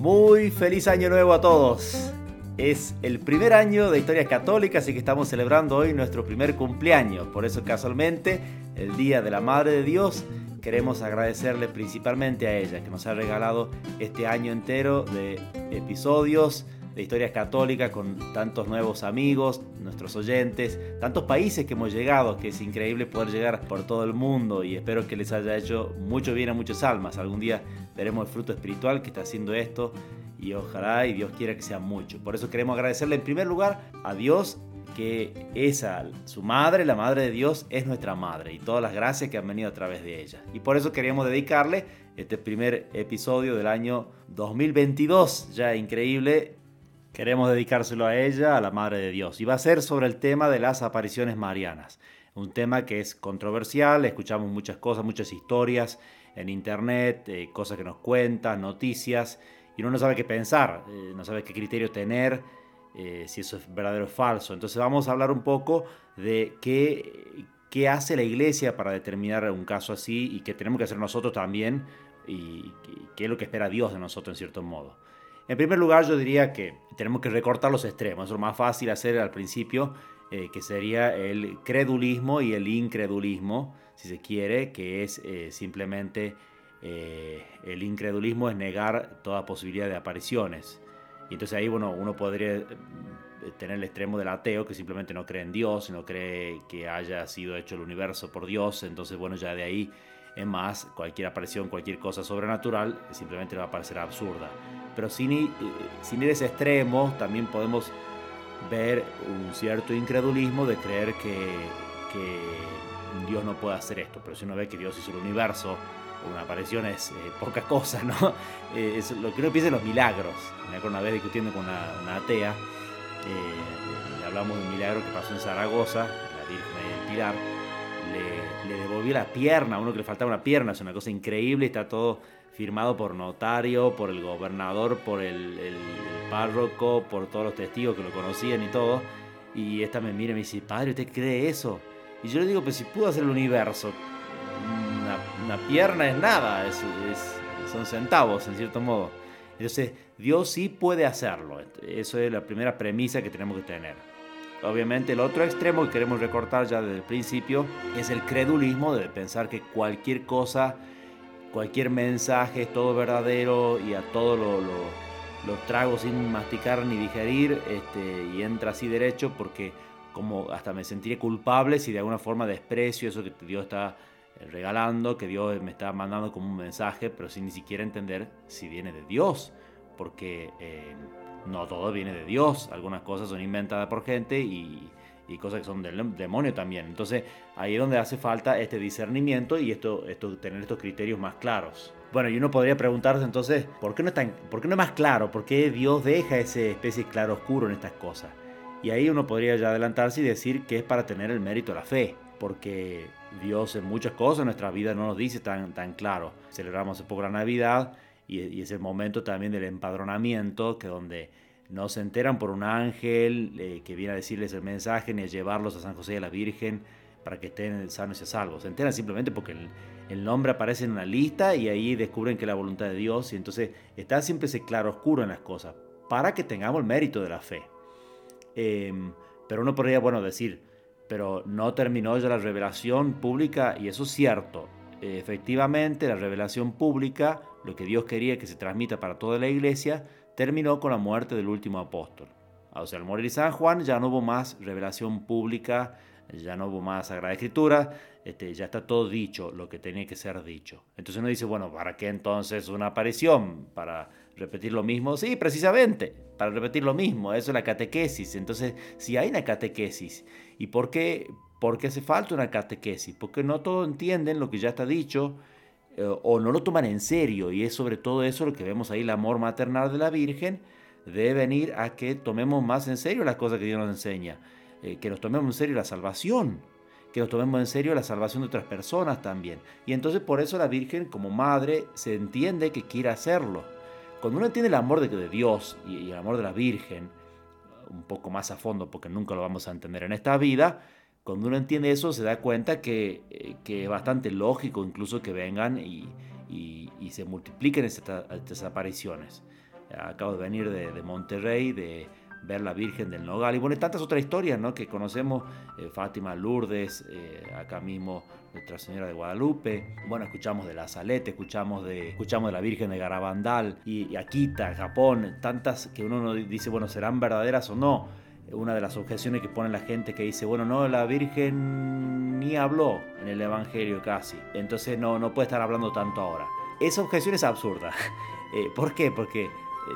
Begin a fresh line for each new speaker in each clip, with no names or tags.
Muy feliz año nuevo a todos. Es el primer año de Historias Católicas, así que estamos celebrando hoy nuestro primer cumpleaños. Por eso casualmente, el Día de la Madre de Dios, queremos agradecerle principalmente a ella, que nos ha regalado este año entero de episodios de historias católicas con tantos nuevos amigos, nuestros oyentes, tantos países que hemos llegado, que es increíble poder llegar por todo el mundo y espero que les haya hecho mucho bien a muchas almas. Algún día veremos el fruto espiritual que está haciendo esto y ojalá y Dios quiera que sea mucho. Por eso queremos agradecerle en primer lugar a Dios que esa, su madre, la madre de Dios, es nuestra madre y todas las gracias que han venido a través de ella. Y por eso queríamos dedicarle este primer episodio del año 2022, ya increíble, Queremos dedicárselo a ella, a la Madre de Dios. Y va a ser sobre el tema de las apariciones marianas. Un tema que es controversial, escuchamos muchas cosas, muchas historias en internet, eh, cosas que nos cuentan, noticias, y uno no sabe qué pensar, eh, no sabe qué criterio tener, eh, si eso es verdadero o falso. Entonces vamos a hablar un poco de qué, qué hace la iglesia para determinar un caso así y qué tenemos que hacer nosotros también y qué es lo que espera Dios de nosotros en cierto modo. En primer lugar, yo diría que tenemos que recortar los extremos. Es lo más fácil hacer al principio, eh, que sería el credulismo y el incredulismo, si se quiere, que es eh, simplemente eh, el incredulismo es negar toda posibilidad de apariciones. Y entonces ahí bueno, uno podría tener el extremo del ateo que simplemente no cree en Dios, no cree que haya sido hecho el universo por Dios, entonces bueno, ya de ahí en más, cualquier aparición, cualquier cosa sobrenatural simplemente le va a parecer absurda. Pero sin ir, eh, sin ir a ese extremo, también podemos ver un cierto incredulismo de creer que, Dios no puede hacer esto. Pero si uno ve que Dios hizo el universo, una aparición es eh, poca cosa, ¿no? Eh, es lo que uno piensa en los milagros. Me acuerdo una vez discutiendo con una, atea, hablamos de un milagro que pasó en Zaragoza, la Virgen del Pilar le, devolvió la pierna, a uno que le faltaba una pierna, es una cosa increíble, está todo firmado por notario, por el gobernador, por el, párroco, por todos los testigos que lo conocían y todo. Y esta me mira y me dice, padre, ¿usted cree eso? Y yo le digo, pues si pudo hacer el universo, una, pierna es nada, son centavos en cierto modo. Entonces, Dios sí puede hacerlo. Eso es la primera premisa que tenemos que tener. Obviamente el otro extremo que queremos recortar ya desde el principio es el credulismo de pensar que cualquier cosa, cualquier mensaje es todo verdadero y a todo lo, trago sin masticar ni digerir este, y entra así derecho porque como hasta me sentiré culpable si de alguna forma desprecio eso que Dios está regalando, que Dios me está mandando como un mensaje, pero sin ni siquiera entender si viene de Dios, porque... Eh, no todo viene de Dios, algunas cosas son inventadas por gente y, cosas que son del demonio también. Entonces ahí es donde hace falta este discernimiento y esto, esto, tener estos criterios más claros. Bueno, y uno podría preguntarse entonces, ¿por qué no es, tan, por qué no es más claro? ¿Por qué Dios deja ese especie de claro oscuro en estas cosas? Y ahí uno podría ya adelantarse y decir que es para tener el mérito de la fe, porque Dios en muchas cosas en nuestra vida no nos dice tan, tan claro. Celebramos hace poco la Navidad y, es el momento también del empadronamiento, que donde no se enteran por un ángel eh, que viene a decirles el mensaje ni a llevarlos a San José y a la Virgen para que estén sanos y salvos. Se enteran simplemente porque el, nombre aparece en una lista y ahí descubren que es la voluntad de Dios y entonces está siempre ese claro oscuro en las cosas para que tengamos el mérito de la fe. Em, pero uno podría, bueno, decir, pero no terminó ya la revelación pública y eso es cierto. efectivamente, la revelación pública lo que Dios quería que se transmita para toda la iglesia, terminó con la muerte del último apóstol. O sea, al morir San Juan ya no hubo más revelación pública, ya no hubo más Sagrada Escritura, este, ya está todo dicho, lo que tenía que ser dicho. Entonces uno dice, bueno, ¿para qué entonces una aparición? ¿Para repetir lo mismo? Sí, precisamente, para repetir lo mismo, eso es la catequesis. Entonces, si hay una catequesis, ¿y por qué, por qué hace falta una catequesis? Porque no todos entienden lo que ya está dicho, eh, o no lo toman en serio. Y es sobre todo eso lo que vemos ahí, el amor maternal de la Virgen, debe venir a que tomemos más en serio las cosas que Dios nos enseña, eh, que nos tomemos en serio la salvación, que nos tomemos en serio la salvación de otras personas también. Y entonces por eso la Virgen como madre se entiende que quiere hacerlo. Cuando uno entiende el amor de, Dios y el amor de la Virgen, un poco más a fondo porque nunca lo vamos a entender en esta vida, cuando uno entiende eso se da cuenta que, eh, es bastante lógico incluso que vengan y, se multipliquen estas, apariciones. acabo de venir de Monterrey, de ver la Virgen del Nogal y bueno, tantas otras historias ¿no? que conocemos, eh, Fátima, Lourdes, eh, acá mismo Nuestra Señora de Guadalupe, bueno, escuchamos de la Salete, escuchamos de, escuchamos de la Virgen de Garabandal y, Akita, Japón, tantas que uno no dice, bueno, ¿serán verdaderas o no? Una de las objeciones que pone la gente que dice, bueno, no, la Virgen ni habló en el Evangelio casi, entonces no, no puede estar hablando tanto ahora. Esa objeción es absurda. Eh, ¿Por qué? Porque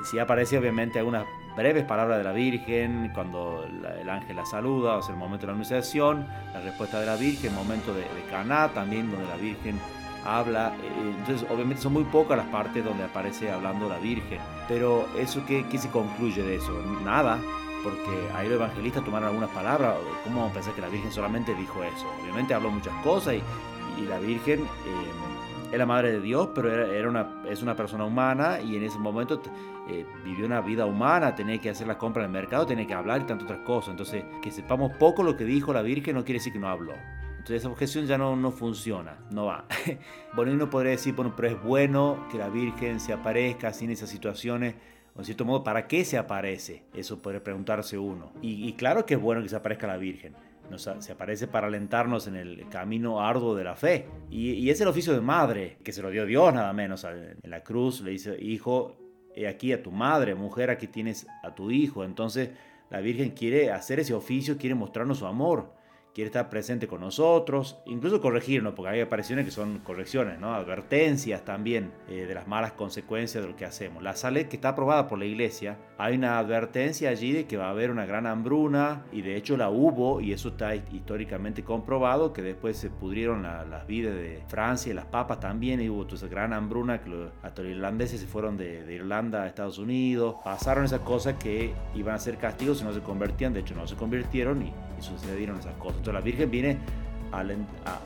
si aparece obviamente algunas breves palabras de la Virgen, cuando el ángel la saluda, o sea, el momento de la anunciación, la respuesta de la Virgen, momento de, de Caná también, donde la Virgen habla. Eh, entonces, obviamente son muy pocas las partes donde aparece hablando la Virgen. Pero eso, ¿qué, qué se concluye de eso? Nada, porque ahí los evangelistas tomaron algunas palabras. ¿Cómo vamos a pensar que la Virgen solamente dijo eso? Obviamente habló muchas cosas y, y la Virgen... Eh, es la madre de Dios, pero era, una, es una persona humana y en ese momento eh, vivió una vida humana, tenía que hacer las compras en el mercado, tenía que hablar y tantas otras cosas. Entonces, que sepamos poco lo que dijo la Virgen no quiere decir que no habló. Entonces esa objeción ya no, no funciona, no va. bueno, uno podría decir, bueno, pero es bueno que la Virgen se aparezca en esas situaciones, o en cierto modo, ¿para qué se aparece? Eso puede preguntarse uno. Y, y claro que es bueno que se aparezca la Virgen se aparece para alentarnos en el camino arduo de la fe. Y, es el oficio de madre, que se lo dio Dios nada menos. En la cruz le dice, hijo, he aquí a tu madre, mujer, aquí tienes a tu hijo. Entonces la Virgen quiere hacer ese oficio, quiere mostrarnos su amor quiere estar presente con nosotros, incluso corregirnos, porque hay apariciones que son correcciones, ¿no? advertencias también eh, de las malas consecuencias de lo que hacemos. La Salet, que está aprobada por la iglesia, hay una advertencia allí de que va a haber una gran hambruna, y de hecho la hubo, y eso está históricamente comprobado, que después se pudrieron las vidas de Francia y las papas también, y hubo esa gran hambruna, que los, hasta los irlandeses se fueron de, Irlanda a Estados Unidos, pasaron esas cosas que iban a ser castigos si no se convertían, de hecho no se convirtieron y, y sucedieron esas cosas la Virgen viene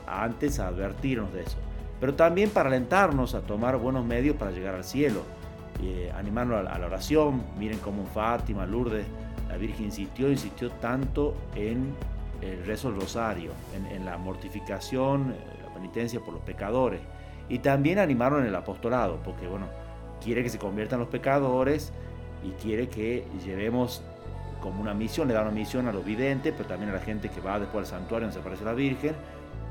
antes a advertirnos de eso. Pero también para alentarnos a tomar buenos medios para llegar al cielo. Eh, animarnos a, la oración. Miren cómo Fátima, Lourdes, la Virgen insistió, insistió tanto en el rezo del rosario, en, la mortificación, eh, la penitencia por los pecadores. Y también animaron el apostolado, porque bueno, quiere que se conviertan los pecadores y quiere que llevemos como una misión, le da una misión a los videntes, pero también a la gente que va después al santuario donde se aparece la Virgen,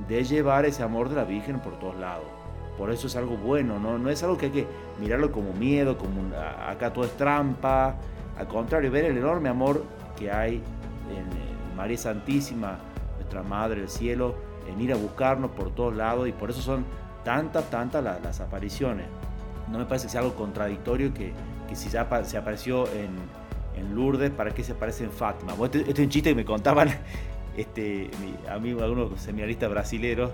de llevar ese amor de la Virgen por todos lados. Por eso es algo bueno, no, no es algo que hay que mirarlo como miedo, como acá todo es trampa. Al contrario, ver el enorme amor que hay en, María Santísima, nuestra Madre del Cielo, en ir a buscarnos por todos lados y por eso son tantas, tantas las, apariciones. No me parece que sea algo contradictorio que, que si ya se apareció en, en Lourdes, ¿para qué se aparece en Fátima? este, este, es un chiste que me contaban este, mi amigo, algunos seminaristas brasileños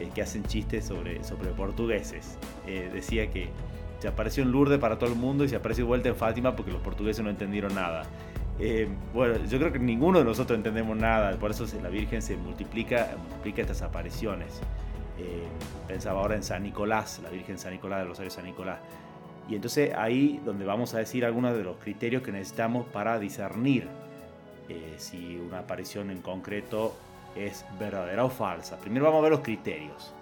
eh, que hacen chistes sobre, sobre portugueses. Eh, decía que se apareció en Lourdes para todo el mundo y se apareció vuelta en Fátima porque los portugueses no entendieron nada. Eh, bueno, yo creo que ninguno de nosotros entendemos nada, por eso la Virgen se multiplica, multiplica estas apariciones. pensaba ahora en San Nicolás, la Virgen San Nicolás, del Rosario San Nicolás. Y entonces ahí donde vamos a decir algunos de los criterios que necesitamos para discernir eh, si una aparición en concreto es verdadera o falsa. Primero vamos a ver los criterios.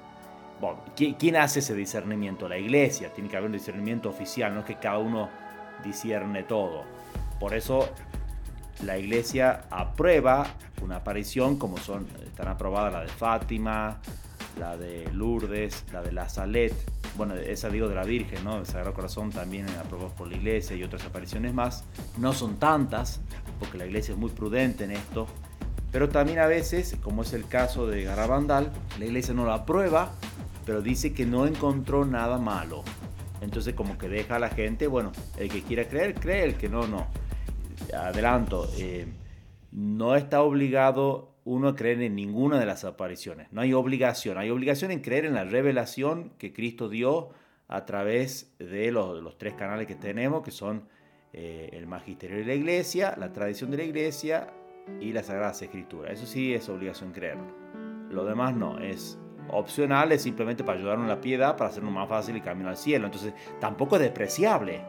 Bueno, ¿quién hace ese discernimiento? La iglesia. Tiene que haber un discernimiento oficial, no es que cada uno discierne todo. Por eso la iglesia aprueba una aparición como son, están aprobadas la de Fátima, la de Lourdes, la de la Salet, bueno, esa digo de la Virgen, ¿no? El Sagrado Corazón también aprobado por la iglesia y otras apariciones más. No son tantas, porque la iglesia es muy prudente en esto, pero también a veces, como es el caso de Garabandal, la iglesia no la aprueba, pero dice que no encontró nada malo. Entonces como que deja a la gente, bueno, el que quiera creer, cree, el que no, no. Adelanto, eh, no está obligado uno a creer en ninguna de las apariciones. No hay obligación. Hay obligación en creer en la revelación que Cristo dio a través de los, tres canales que tenemos, que son eh, el magisterio de la iglesia, la tradición de la iglesia y la Sagrada Escritura. Eso sí es obligación creerlo. Lo demás no, es opcional, es simplemente para ayudarnos a la piedad, para hacernos más fácil el camino al cielo. Entonces tampoco es despreciable.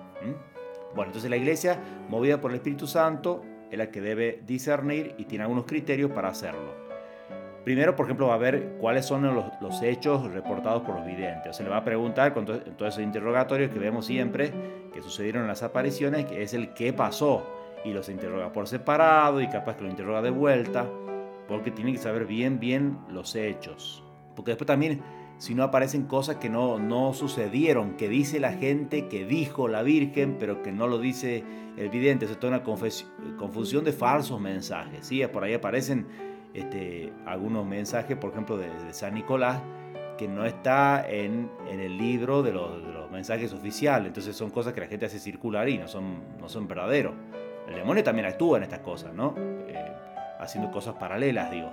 Bueno, entonces la iglesia, movida por el Espíritu Santo, es la que debe discernir y tiene algunos criterios para hacerlo. Primero, por ejemplo, va a ver cuáles son los, hechos reportados por los videntes. Se le va a preguntar con, todos esos interrogatorios que vemos siempre que sucedieron en las apariciones, que es el qué pasó. Y los interroga por separado y capaz que lo interroga de vuelta, porque tiene que saber bien, bien los hechos. Porque después también, si no aparecen cosas que no, no sucedieron, que dice la gente, que dijo la Virgen, pero que no lo dice el vidente, es toda una confusión de falsos mensajes. ¿sí? Por ahí aparecen este, algunos mensajes, por ejemplo, de, San Nicolás, que no está en, el libro de los, mensajes oficiales. Entonces son cosas que la gente hace circular y no son, no son verdaderos. El demonio también actúa en estas cosas, ¿no? Eh, haciendo cosas paralelas, digo.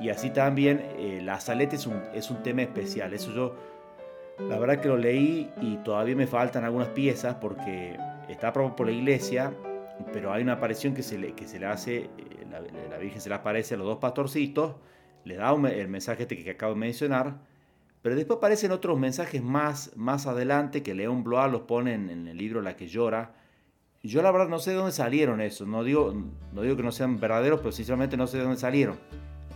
Y así también eh, la salete es un, es un tema especial. Eso yo, la verdad que lo leí y todavía me faltan algunas piezas porque está aprobado por la iglesia, pero hay una aparición que se le, que se le hace, eh, la, Virgen se le aparece a los dos pastorcitos, le da el mensaje este que acabo de mencionar, pero después aparecen otros mensajes más, más adelante que León Blois los pone en, el libro La que llora. Yo la verdad no sé de dónde salieron esos, no digo, no digo que no sean verdaderos, pero sinceramente no sé de dónde salieron.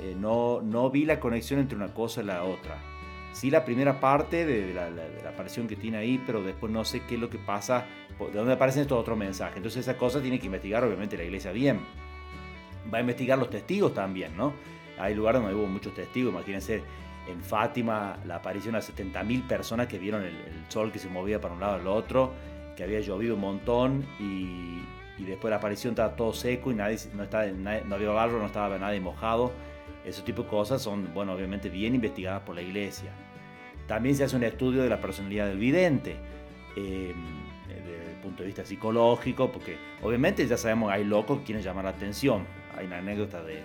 Eh, no, no vi la conexión entre una cosa y la otra. Sí la primera parte de la, aparición que tiene ahí, pero después no sé qué es lo que pasa, de dónde aparecen estos otros mensajes. Entonces esa cosa tiene que investigar obviamente la iglesia bien. Va a investigar los testigos también, ¿no? Hay lugares donde hubo muchos testigos, imagínense en Fátima la aparición a 70.000 personas que vieron el, sol que se movía para un lado al otro, que había llovido un montón y, después la aparición estaba todo seco y nadie, no, estaba, no había barro, no estaba nadie mojado. Ese tipo de cosas son, bueno, obviamente bien investigadas por la iglesia. También se hace un estudio de la personalidad del vidente, eh, desde el punto de vista psicológico, porque obviamente ya sabemos hay locos que quieren llamar la atención. Hay una anécdota de,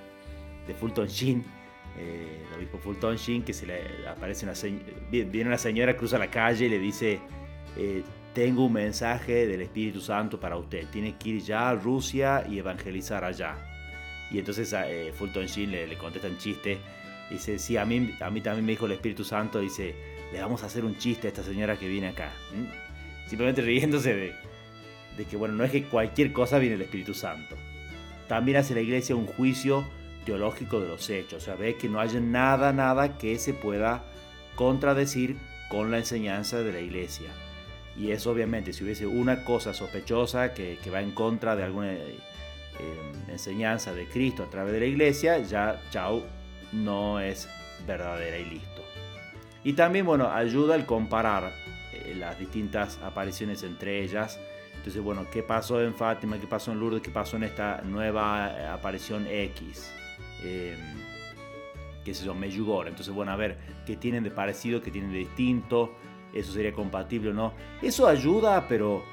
de Fulton Sheen, eh, el obispo Fulton Sheen, que se aparece una viene una señora, cruza la calle y le dice, eh, tengo un mensaje del Espíritu Santo para usted, tiene que ir ya a Rusia y evangelizar allá. Y entonces eh, Fulton Sheen le, le, contesta un chiste. Dice, sí, a mí, a mí también me dijo el Espíritu Santo, dice, le vamos a hacer un chiste a esta señora que viene acá. Simplemente riéndose de, de que, bueno, no es que cualquier cosa viene del Espíritu Santo. También hace la iglesia un juicio teológico de los hechos. O sea, ve que no haya nada, nada que se pueda contradecir con la enseñanza de la iglesia. Y eso obviamente, si hubiese una cosa sospechosa que, que va en contra de alguna eh, enseñanza de Cristo a través de la iglesia, ya chao, no es verdadera y listo. Y también, bueno, ayuda al comparar eh, las distintas apariciones entre ellas. Entonces, bueno, ¿qué pasó en Fátima? ¿Qué pasó en Lourdes? ¿Qué pasó en esta nueva eh, aparición X? Eh, que se llama Meyugor. Entonces, bueno, a ver, ¿qué tienen de parecido? ¿Qué tienen de distinto? ¿Eso sería compatible o no? Eso ayuda, pero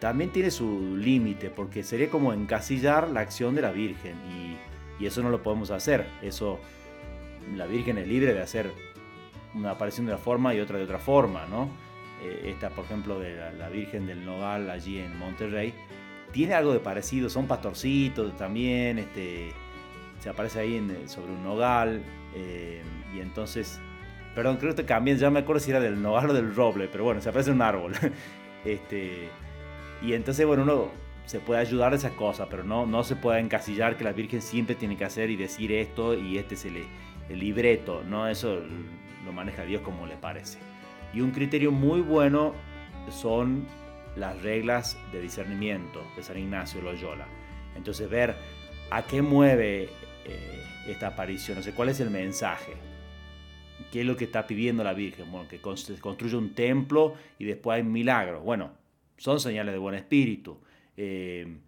también tiene su límite, porque sería como encasillar la acción de la Virgen y, y, eso no lo podemos hacer. Eso, la Virgen es libre de hacer una aparición de una forma y otra de otra forma, ¿no? Eh, esta, por ejemplo, de la, Virgen del Nogal allí en Monterrey, tiene algo de parecido, son pastorcitos también, este, se aparece ahí en, sobre un nogal eh, y entonces, perdón, creo que también, ya me acuerdo si era del nogal o del roble, pero bueno, se aparece un árbol. este, y entonces, bueno, uno se puede ayudar a esas cosas, pero no, no se puede encasillar que la Virgen siempre tiene que hacer y decir esto y este es el, libreto, ¿no? Eso lo maneja Dios como le parece. Y un criterio muy bueno son las reglas de discernimiento de San Ignacio Loyola. Entonces ver a qué mueve eh, esta aparición, no sé, cuál es el mensaje, qué es lo que está pidiendo la Virgen, bueno, que construya un templo y después hay milagros. Bueno, son señales de buen espíritu. Eh,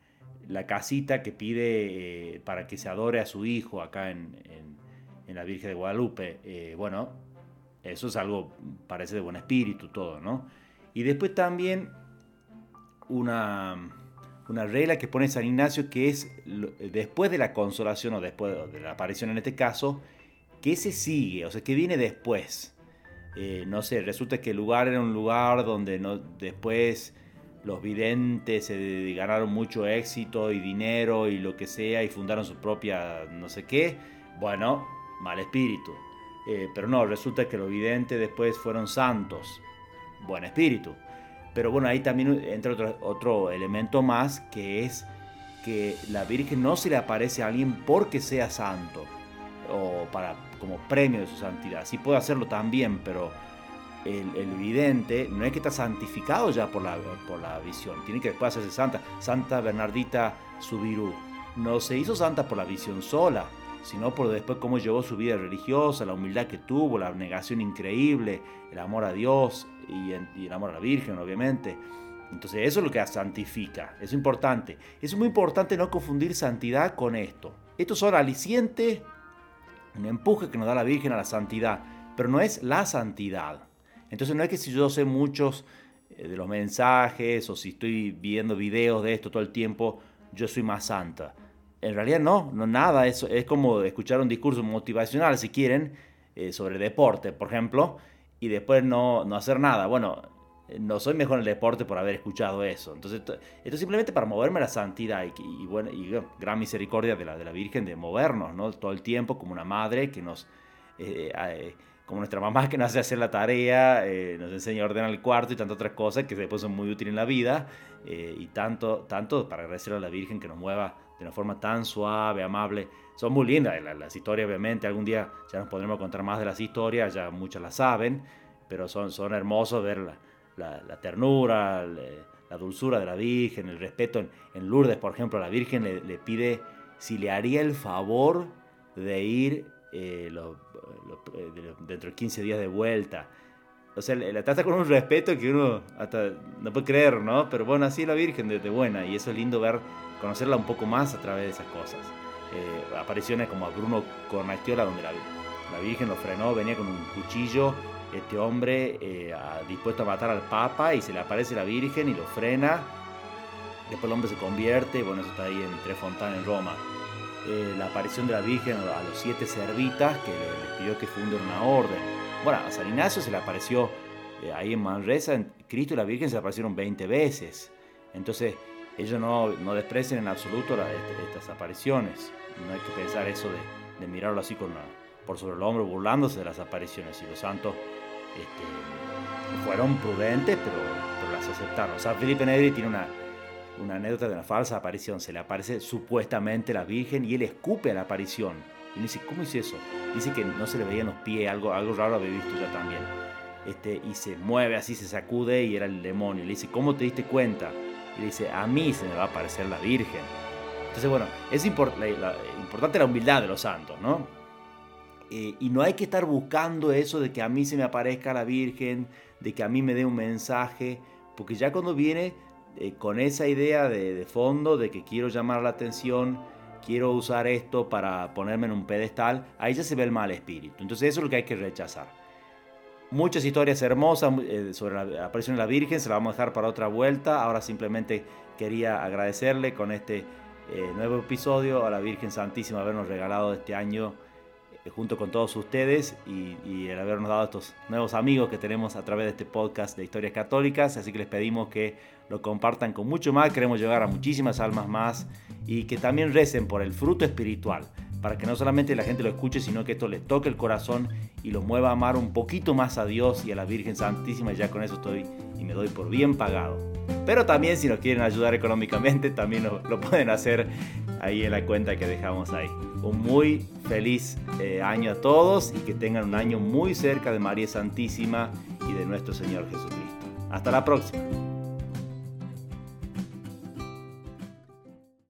la casita que pide eh, para que se adore a su hijo acá en, la Virgen de Guadalupe, eh, bueno, eso es algo, parece de buen espíritu todo, ¿no? Y después también una, una regla que pone San Ignacio que es después de la consolación o después de la aparición en este caso, que se sigue, o sea, que viene después. no sé, resulta que el lugar era un lugar donde después los videntes se ganaron mucho éxito y dinero y lo que sea y fundaron su propia no sé qué, bueno, mal espíritu. Eh, pero no, resulta que los videntes después fueron santos, buen espíritu. Pero bueno, ahí también entra otro, otro elemento más que es que la Virgen no se le aparece a alguien porque sea santo o para como premio de su santidad. Sí puede hacerlo también, pero el, el, vidente no es que está santificado ya por la, por la visión, tiene que después hacerse santa. Santa Bernardita Subirú no se hizo santa por la visión sola, sino por después cómo llevó su vida religiosa, la humildad que tuvo, la negación increíble, el amor a Dios y, el amor a la Virgen, obviamente. Entonces eso es lo que santifica, es importante. Es muy importante no confundir santidad con esto. Estos son alicientes, un empuje que nos da la Virgen a la santidad, pero no es la santidad. Entonces no es que si yo sé muchos eh, de los mensajes o si estoy viendo videos de esto todo el tiempo, yo soy más santa. En realidad no, no nada, es, es como escuchar un discurso motivacional, si quieren, eh, sobre deporte, por ejemplo, y después no, no hacer nada. Bueno, no soy mejor en el deporte por haber escuchado eso. Entonces, esto, es simplemente para moverme a la santidad y, bueno, y gran misericordia de la, de la Virgen de movernos, ¿no? Todo el tiempo como una madre que nos... como nuestra mamá que nos hace hacer la tarea, eh, nos enseña a ordenar el cuarto y tantas otras cosas que después son muy útiles en la vida, eh, y tanto, tanto para agradecer a la Virgen que nos mueva de una forma tan suave, amable. Son muy lindas las, historias, obviamente, algún día ya nos podremos contar más de las historias, ya muchas las saben, pero son, son hermosos ver la, ternura, la, dulzura de la Virgen, el respeto. En, Lourdes, por ejemplo, la Virgen le, pide si le haría el favor de ir eh, eh, dentro de 15 días de vuelta. O sea, la trata con un respeto que uno hasta no puede creer, ¿no? Pero bueno, así la Virgen de, buena y eso es lindo ver, conocerla un poco más a través de esas cosas. Eh, apariciones como a Bruno Cornacchiola, donde la, la, Virgen lo frenó, venía con un cuchillo, este hombre dispuesto a matar al Papa y se le aparece la Virgen y lo frena. Después el hombre se convierte, bueno, eso está ahí en Tres Fontanas, en Roma. Eh, la aparición de la Virgen a los siete servitas que les pidió que funden una orden. Bueno, a San Ignacio se le apareció eh, ahí en Manresa, Cristo y la Virgen se le aparecieron 20 veces. Entonces, ellos no, no desprecian en absoluto este, estas apariciones. No hay que pensar eso de, mirarlo así con por sobre el hombro, burlándose de las apariciones. Y los santos este, fueron prudentes, pero, pero las aceptaron. O sea, Felipe Negri tiene una, una anécdota de una falsa aparición. Se le aparece supuestamente la Virgen y él escupe a la aparición. Y dice, ¿cómo hizo eso? Dice que no se le veían los pies, algo, algo raro había visto ya también. Este, y se mueve así, se sacude y era el demonio. Le dice, ¿cómo te diste cuenta? Y le dice, a mí se me va a aparecer la Virgen. Entonces, bueno, es importante la humildad de los santos, ¿no? Eh, y no hay que estar buscando eso de que a mí se me aparezca la Virgen, de que a mí me dé un mensaje, porque ya cuando viene eh, con esa idea de, fondo de que quiero llamar la atención, quiero usar esto para ponerme en un pedestal, ahí ya se ve el mal espíritu. Entonces eso es lo que hay que rechazar. Muchas historias hermosas eh, sobre la aparición de la Virgen, se la vamos a dejar para otra vuelta. Ahora simplemente quería agradecerle con este nuevo episodio a la Virgen Santísima habernos regalado este año junto con todos ustedes y, y, el habernos dado estos nuevos amigos que tenemos a través de este podcast de historias católicas. Así que les pedimos que lo compartan con mucho más, queremos llegar a muchísimas almas más y que también recen por el fruto espiritual, para que no solamente la gente lo escuche, sino que esto le toque el corazón y lo mueva a amar un poquito más a Dios y a la Virgen Santísima, ya con eso estoy y me doy por bien pagado. Pero también si nos quieren ayudar económicamente, también lo, pueden hacer ahí en la cuenta que dejamos ahí. Un muy feliz eh, año a todos y que tengan un año muy cerca de María Santísima y de nuestro Señor Jesucristo. Hasta la próxima.